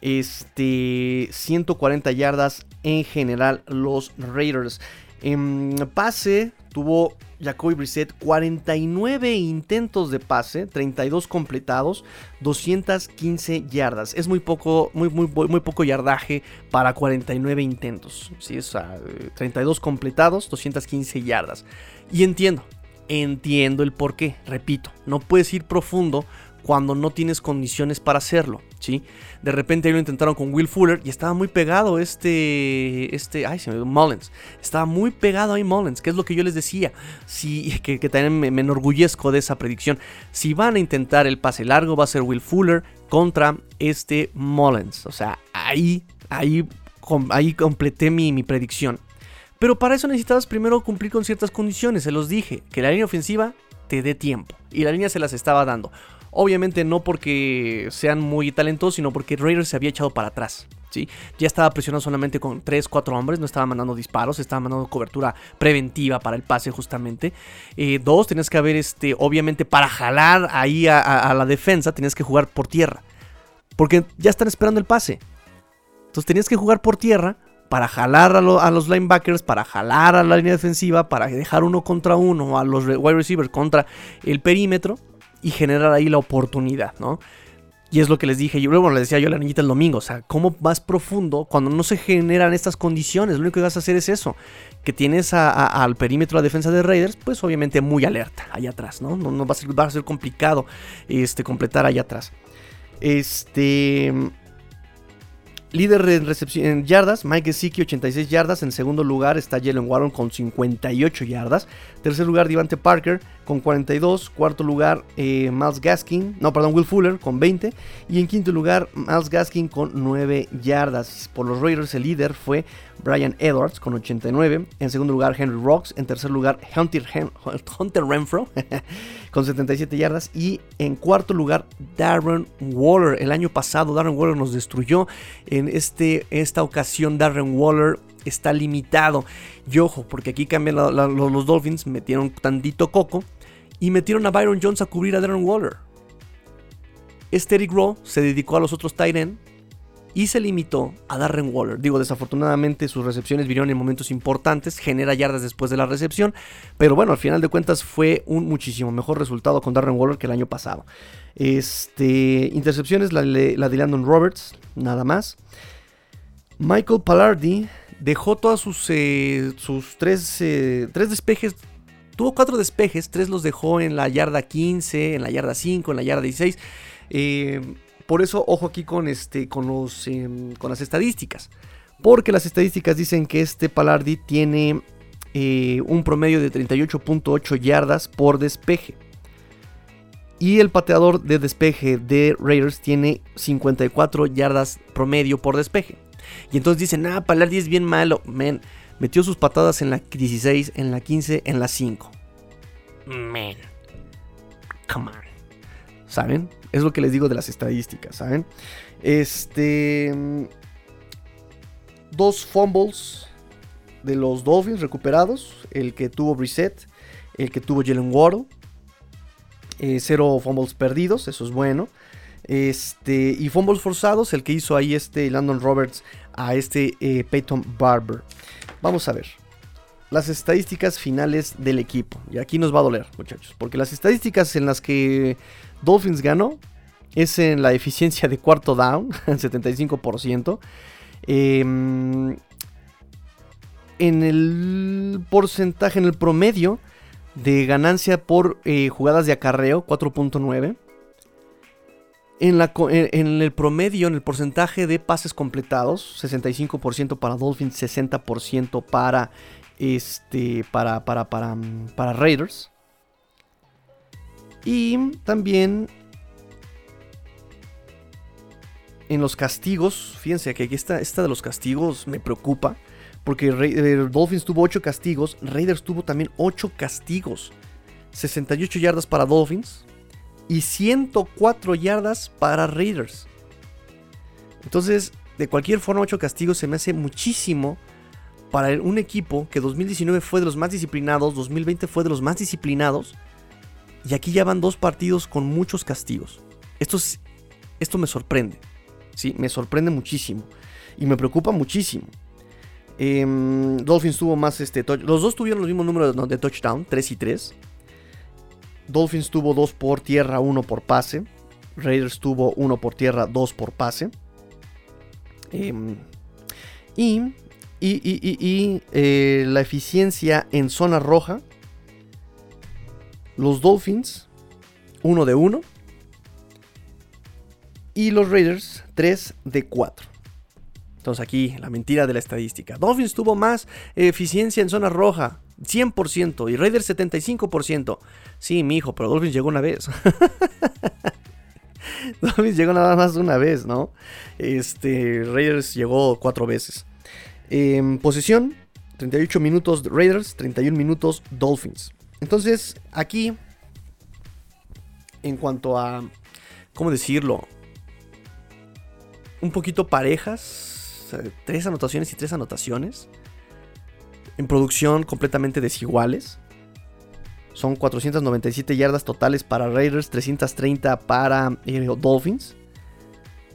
Este, 140 yardas en general los Raiders. En pase tuvo Jacoby Brissett 49 intentos de pase, 32 completados, 215 yardas. Es muy poco, muy, muy, poco yardaje para 49 intentos. ¿sí? Es, 32 completados, 215 yardas. Y entiendo, entiendo el por qué. Repito, no puedes ir profundo cuando no tienes condiciones para hacerlo, De repente lo intentaron con Will Fuller y estaba muy pegado este, este, ay, se me dio Mullins. Estaba muy pegado ahí Mullins, que es lo que yo les decía, sí, que, también me, enorgullezco de esa predicción. Si van a intentar el pase largo va a ser Will Fuller contra este Mullins, o sea, ahí, ahí, ahí completé mi, mi predicción. Pero para eso necesitabas primero cumplir con ciertas condiciones, se los dije, que la línea ofensiva te dé tiempo. Y la línea se las estaba dando. Obviamente no porque sean muy talentosos, sino porque Raiders se había echado para atrás. ¿sí? Ya estaba presionado solamente con 3, 4 hombres, no estaba mandando disparos, estaba mandando cobertura preventiva para el pase justamente. Eh, dos, tenías que haber, este, obviamente para jalar ahí a, la defensa, tenías que jugar por tierra. Porque ya están esperando el pase. Entonces tenías que jugar por tierra para jalar a, a, los linebackers, para jalar a la línea defensiva, para dejar uno contra uno a los wide receivers contra el perímetro y generar ahí la oportunidad, ¿no? Y es lo que les dije, yo luego les decía yo a la niñita el domingo, o sea, ¿cómo más profundo cuando no se generan estas condiciones? Lo único que vas a hacer es eso, que tienes al perímetro de la defensa de Raiders, pues obviamente muy alerta allá atrás, ¿no? No, va, a ser, va a ser complicado este, completar allá atrás. Este... Líder en, en yardas, Mike Gesicki 86 yardas. En segundo lugar está Jalen Warren con 58 yardas. Tercer lugar, Devante Parker con 42. Cuarto lugar, eh, Miles Gaskin. No, perdón, Will Fuller con 20. Y en quinto lugar, Miles Gaskin con 9 yardas. Por los Raiders, el líder fue Brian Edwards con 89. En segundo lugar, Henry Rocks. En tercer lugar, Hunter, Hunter Renfro con 77 yardas. Y en cuarto lugar, Darren Waller. El año pasado, Darren Waller nos destruyó. En este, esta ocasión, Darren Waller está limitado. Y ojo, porque aquí cambian los Dolphins, metieron tantito coco y metieron a Byron Jones a cubrir a Darren Waller. Este Eric Rowe se dedicó a los otros Tyren y se limitó a Darren Waller. Digo, desafortunadamente sus recepciones vinieron en momentos importantes, genera yardas después de la recepción, pero bueno, al final de cuentas fue un muchísimo mejor resultado con Darren Waller que el año pasado. Este, intercepciones, la, la de Landon Roberts, nada más. Michael Pallardi dejó todos sus, eh, sus tres, eh, tres despejes. Tuvo cuatro despejes, tres los dejó en la yarda 15, en la yarda 5, en la yarda 16. Eh, por eso, ojo aquí con, este, con, los, em, con las estadísticas. Porque las estadísticas dicen que este Palardi tiene un promedio de 38.8 yardas por despeje. Y el pateador de despeje de Raiders tiene 54 yardas promedio por despeje. Y entonces dicen, ah, Palardi es bien malo. Men, metió sus patadas en la 16, en la 15, en la 5. Man. Come on. ¿Saben? Es lo que les digo de las estadísticas, ¿saben? Este. mm, Dos fumbles de los Dolphins recuperados. El que tuvo Brissett, el que tuvo Jalen Waddle. Eh, cero fumbles perdidos, eso es bueno. Este, y fumbles forzados, el que hizo ahí este Landon Roberts a este eh, Peyton Barber. Vamos a ver las estadísticas finales del equipo. Y aquí nos va a doler, muchachos. Porque las estadísticas en las que Dolphins ganó es en la eficiencia de cuarto down, 75%. Em, en el porcentaje, en el promedio de ganancia por eh, jugadas de acarreo, 4.9. En, la en el promedio, en el porcentaje de pases completados, 65% para Dolphins, 60% para este para para para para Raiders. Y también en los castigos, fíjense que aquí está esta de los castigos me preocupa porque eh, Dolphins tuvo 8 castigos, Raiders tuvo también 8 castigos. 68 yardas para Dolphins y 104 yardas para Raiders. Entonces, de cualquier forma, 8 castigos se me hace muchísimo para un equipo que 2019 fue de los más disciplinados, 2020 fue de los más disciplinados, y aquí ya van dos partidos con muchos castigos. Esto, es- esto me sorprende, ¿sí? Me sorprende muchísimo, y me preocupa muchísimo. Em, Dolphins tuvo más este Los dos tuvieron los mismos números de, de touchdown, 3 y 3. Dolphins tuvo 2 por tierra, 1 por pase. Raiders tuvo 1 por tierra, 2 por pase. Em, y y, eh, la eficiencia en zona roja. Los Dolphins, 1 de 1. Y los Raiders, 3 de 4. Entonces aquí la mentira de la estadística. Dolphins tuvo más eficiencia en zona roja, 100%. Y Raiders 75%. Sí, mi hijo, pero Dolphins llegó una vez. Dolphins llegó nada más una vez, ¿no? Este, Raiders llegó cuatro veces. En posesión, 38 minutos Raiders, 31 minutos Dolphins. Entonces, aquí, en cuanto a, ¿cómo decirlo? Un poquito parejas, tres anotaciones y tres anotaciones. En producción completamente desiguales. Son 497 yardas totales para Raiders, 330 para eh, Dolphins.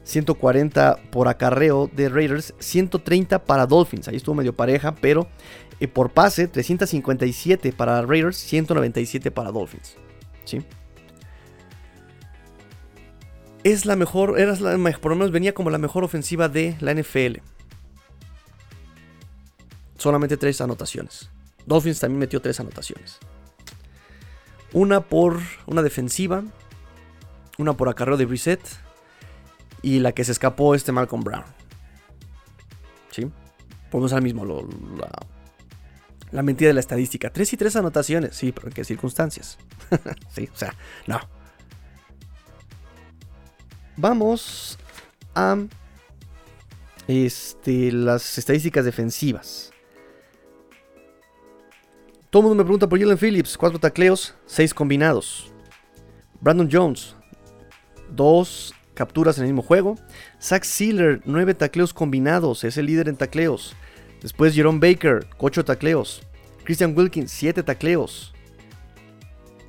140 por acarreo de Raiders, 130 para Dolphins. Ahí estuvo medio pareja, pero eh, por pase, 357 para Raiders, 197 para Dolphins. ¿Sí? Es la mejor, era la, por lo menos venía como la mejor ofensiva de la NFL. Solamente tres anotaciones. Dolphins también metió tres anotaciones. Una por una defensiva, una por acarreo de Brissett y la que se escapó este Malcolm Brown. ¿Sí? Podemos al mismo lo- la, la mentira de la estadística. Tres y tres anotaciones, sí, pero ¿en qué circunstancias? sí, o sea, no. Vamos a este, las estadísticas defensivas. Todo el mundo me pregunta por Jalen Phillips. Cuatro tacleos, seis combinados. Brandon Jones, dos capturas en el mismo juego. Zach Sealer, nueve tacleos combinados, es el líder en tacleos. Después Jerome Baker, ocho tacleos. Christian Wilkins, siete tacleos.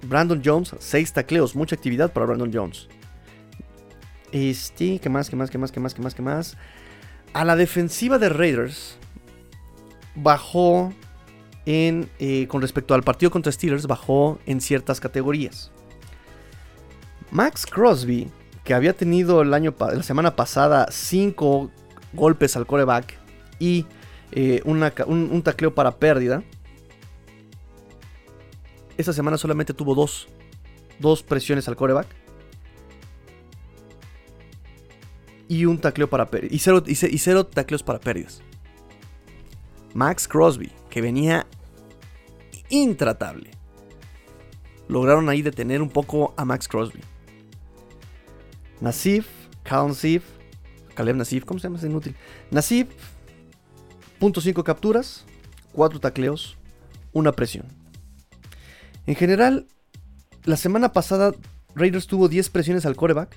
Brandon Jones, seis tacleos. Mucha actividad para Brandon Jones. Este, ¿qué más? ¿Qué más? ¿Qué más? ¿Qué más? ¿Qué más? ¿Qué más? A la defensiva de Raiders bajó en, eh, con respecto al partido contra Steelers, bajó en ciertas categorías. Max Crosby, que había tenido el año, la semana pasada 5 golpes al coreback y eh, un, un tacleo para pérdida, esta semana solamente tuvo dos, dos presiones al coreback y un tacleo para. Y cero, y ce- y cero tacleos para pérdidas. Max Crosby, que venía intratable. Lograron ahí detener un poco a Max Crosby. Nasif, Cal Nasif, Caleb Nasif, ¿cómo se llama ese inútil? Nasif, .5 capturas, 4 tacleos, una presión. En general, la semana pasada Raiders tuvo 10 presiones al coreback.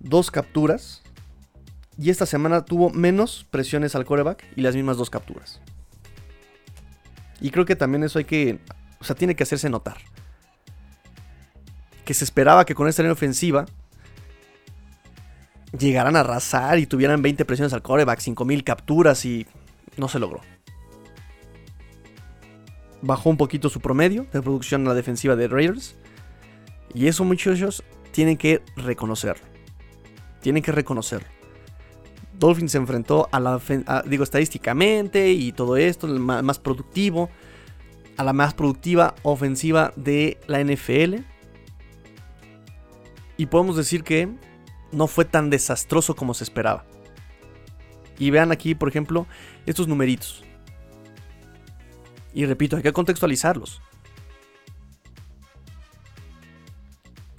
dos capturas. Y esta semana tuvo menos presiones al coreback y las mismas dos capturas. Y creo que también eso hay que. O sea, tiene que hacerse notar. Que se esperaba que con esta línea ofensiva llegaran a arrasar y tuvieran 20 presiones al coreback, 5000 capturas y no se logró. Bajó un poquito su promedio de producción en la defensiva de Raiders. Y eso, muchachos, tienen que reconocerlo. Tienen que reconocerlo. Dolphins se enfrentó a la, digo, estadísticamente y todo esto, el más productivo, a la más productiva ofensiva de la NFL. Y podemos decir que no fue tan desastroso como se esperaba. Y vean aquí, por ejemplo, estos numeritos. Y repito, hay que contextualizarlos.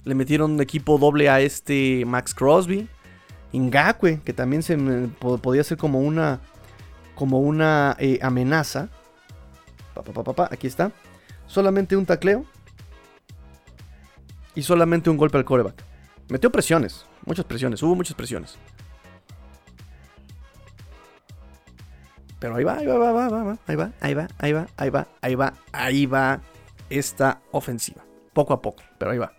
Le metieron equipo doble a este Max Crosby. Ngakwe, que también se podía ser como una, como una eh, amenaza. aquí está. Solamente un tacleo. Y solamente un golpe al coreback. Metió presiones. Muchas presiones. Hubo muchas presiones. Pero ahí va, ahí va, va, ahí va, ahí va, ahí va, ahí va, ahí va, ahí va esta ofensiva. Poco a poco, pero ahí va.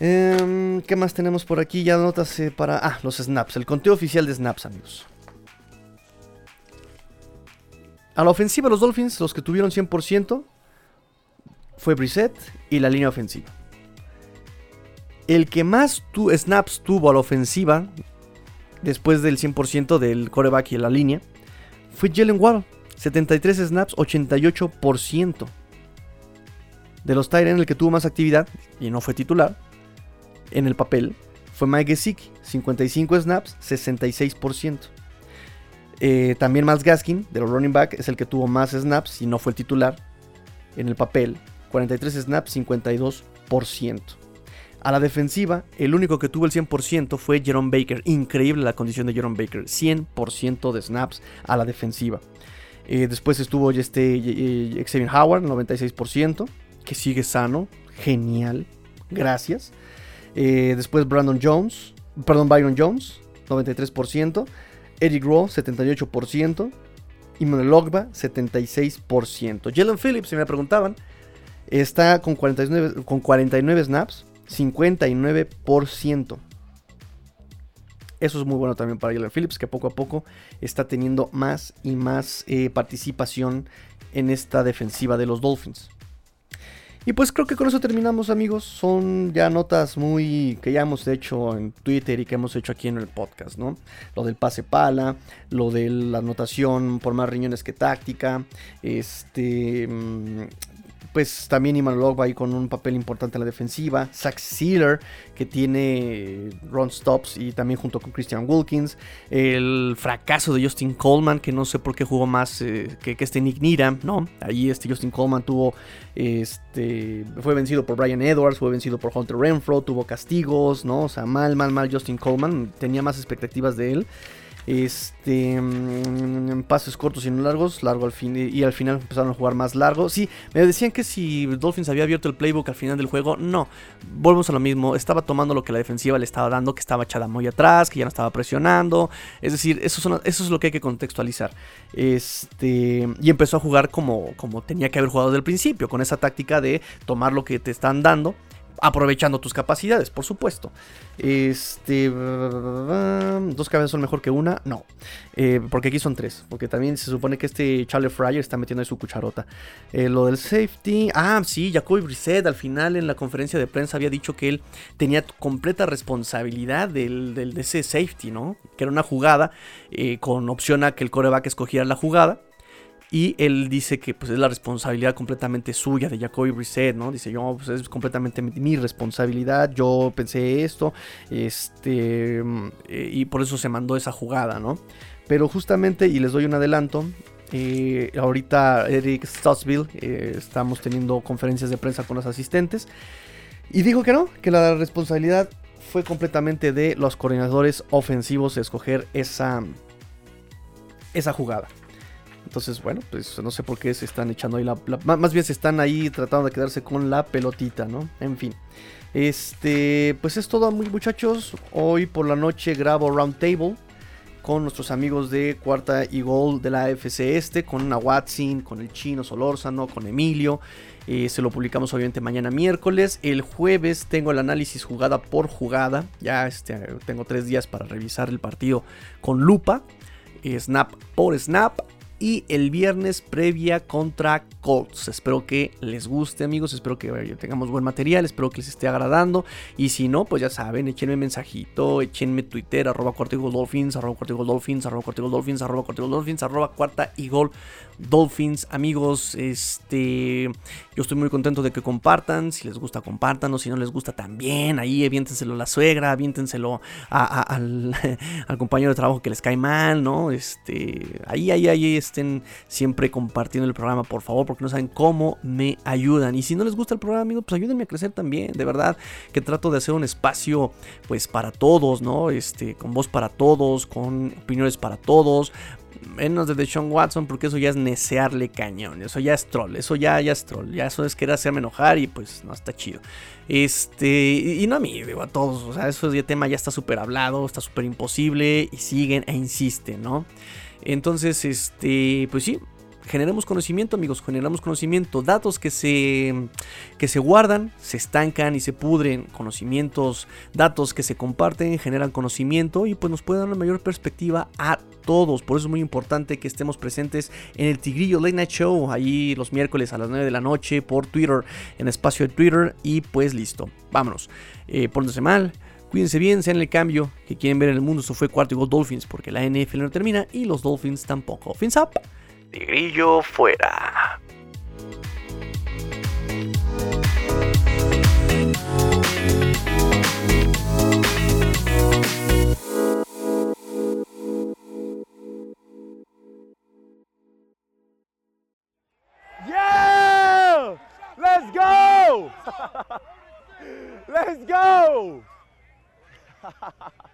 Em, ¿Qué más tenemos por aquí? Ya notas para... Ah, los snaps. El conteo oficial de snaps, amigos. A la ofensiva, los Dolphins, los que tuvieron 100%, fue Brissett y la línea ofensiva. El que más snaps tuvo a la ofensiva, después del 100% del coreback y la línea, fue Jalen Waddle. 73 snaps, 88%. De los Tyrants, el que tuvo más actividad y no fue titular, en el papel fue Mike Gesicki, 55 snaps, 66%. Eh, también Miles Gaskin, de los running back, es el que tuvo más snaps y no fue el titular. En el papel, 43 snaps, 52%. A la defensiva, el único que tuvo el 100% fue Jerome Baker. Increíble la condición de Jerome Baker. 100% de snaps a la defensiva. Eh, después estuvo este eh, Xavier Howard, 96%, que sigue sano. Genial. Gracias. Eh, después Brandon Jones, perdón, Byron Jones, 93%. Eric Rowe, 78%. Y Logba, 76%. Jalen Phillips, si me preguntaban, está con 49, con 49 snaps, 59%. Eso es muy bueno también para Jalen Phillips, que poco a poco está teniendo más y más eh, participación en esta defensiva de los Dolphins. Y pues creo que con eso terminamos amigos. Son ya notas muy que ya hemos hecho en Twitter y que hemos hecho aquí en el podcast, ¿no? Lo del pase pala, lo de la anotación por más riñones que táctica, este, mm, pues también Iman va ahí con un papel importante en la defensiva. Zach Sealer, que tiene run stops y también junto con Christian Wilkins. El fracaso de Justin Coleman, que no sé por qué jugó más eh, que, este Nick Needham, ¿no? Ahí este Justin Coleman tuvo, este, fue vencido por Brian Edwards, fue vencido por Hunter Renfro, tuvo castigos, ¿no? O sea, mal, mal, mal Justin Coleman. Tenía más expectativas de él. Este, mm, pases cortos y no largos, largo al fin y al final empezaron a jugar más largo. Sí, me decían que si Dolphins había abierto el playbook al final del juego, no. Volvemos a lo mismo, estaba tomando lo que la defensiva le estaba dando, que estaba echada muy atrás, que ya no estaba presionando. Es decir, eso, eso es lo que hay que contextualizar. Este, y empezó a jugar como, como tenía que haber jugado desde el principio, con esa táctica de tomar lo que te están dando aprovechando tus capacidades, por supuesto. Este. Dos cabezas son mejor que una. No. Eh, porque aquí son tres. Porque también se supone que este Charlie Fryer está metiendo ahí su cucharota. Eh, lo del safety. Ah, sí, Jacoby Brissett al final en la conferencia de prensa había dicho que él tenía completa responsabilidad del, de ese safety, ¿no? Que era una jugada eh, con opción a que el coreback escogiera la jugada. Y él dice que pues, es la responsabilidad completamente suya de Jacoby Brissett, ¿no? Dice, yo, pues es completamente mi, responsabilidad, yo pensé esto, este, eh, y por eso se mandó esa jugada, ¿no? Pero justamente, y les doy un adelanto, eh, ahorita Eric Stotsville, eh, estamos teniendo conferencias de prensa con los asistentes, y dijo que no, que la responsabilidad fue completamente de los coordinadores ofensivos escoger esa, esa jugada. Entonces, bueno, pues no sé por qué se están echando ahí la, Más bien se están ahí tratando de quedarse con la pelotita, ¿no? En fin. Este, pues es todo, muchachos. Hoy por la noche grabo Roundtable con nuestros amigos de Cuarta y Gol de la AFC Este, con una Watson, con el chino Solórzano, con Emilio. Eh, se lo publicamos obviamente mañana miércoles. El jueves tengo el análisis jugada por jugada. Ya este, tengo tres días para revisar el partido con lupa. eh, snap por snap. Y el viernes previa contra Colts. Espero que les guste amigos. Espero que tengamos buen material. Espero que les esté agradando. Y si no, pues ya saben, échenme mensajito. Échenme Twitter. Arroba cuarta y gol dolphins. Arroba cuarta y gol dolphins. Arroba cuarta y gol dolphins. Arroba cuarta y gol dolphins. Arroba cuarta y gol Dolphins, amigos, este, yo estoy muy contento de que compartan, si les gusta compartan, si no les gusta también, ahí aviéntenselo a la suegra, aviéntenselo al compañero de trabajo que les cae mal, ¿no? Este, ahí, ahí, ahí estén siempre compartiendo el programa, por favor, porque no saben cómo me ayudan. Y si no les gusta el programa, amigos, pues ayúdenme a crecer también, de verdad, que trato de hacer un espacio, pues, para todos, ¿no? Este, con voz para todos, con opiniones para todos, menos de Deshaun Watson, porque eso ya es necearle cañón, eso ya es troll, eso ya, ya es troll, ya eso es querer hacerme enojar y pues no está chido. Este, y, no a mí, digo a todos, o sea, eso tema ya está súper hablado, está súper imposible y siguen e insisten, ¿no? Entonces, este, pues sí, generemos conocimiento, amigos, generamos conocimiento, datos que se que se guardan, se estancan y se pudren, conocimientos, datos que se comparten, generan conocimiento y pues nos puede dar una mayor perspectiva a todos. Por eso es muy importante que estemos presentes en el Tigrillo Late Night Show, ahí los miércoles a las 9 de la noche por Twitter, en espacio de Twitter y pues listo, vámonos. Eh, mal. Cuídense bien, sean el cambio que quieren ver en el mundo. Eso fue Cuarto y Gol Dolphins, porque la NFL no termina y los Dolphins tampoco. Fins up. Tigrillo fuera. Yeah! Let's go! Let's go!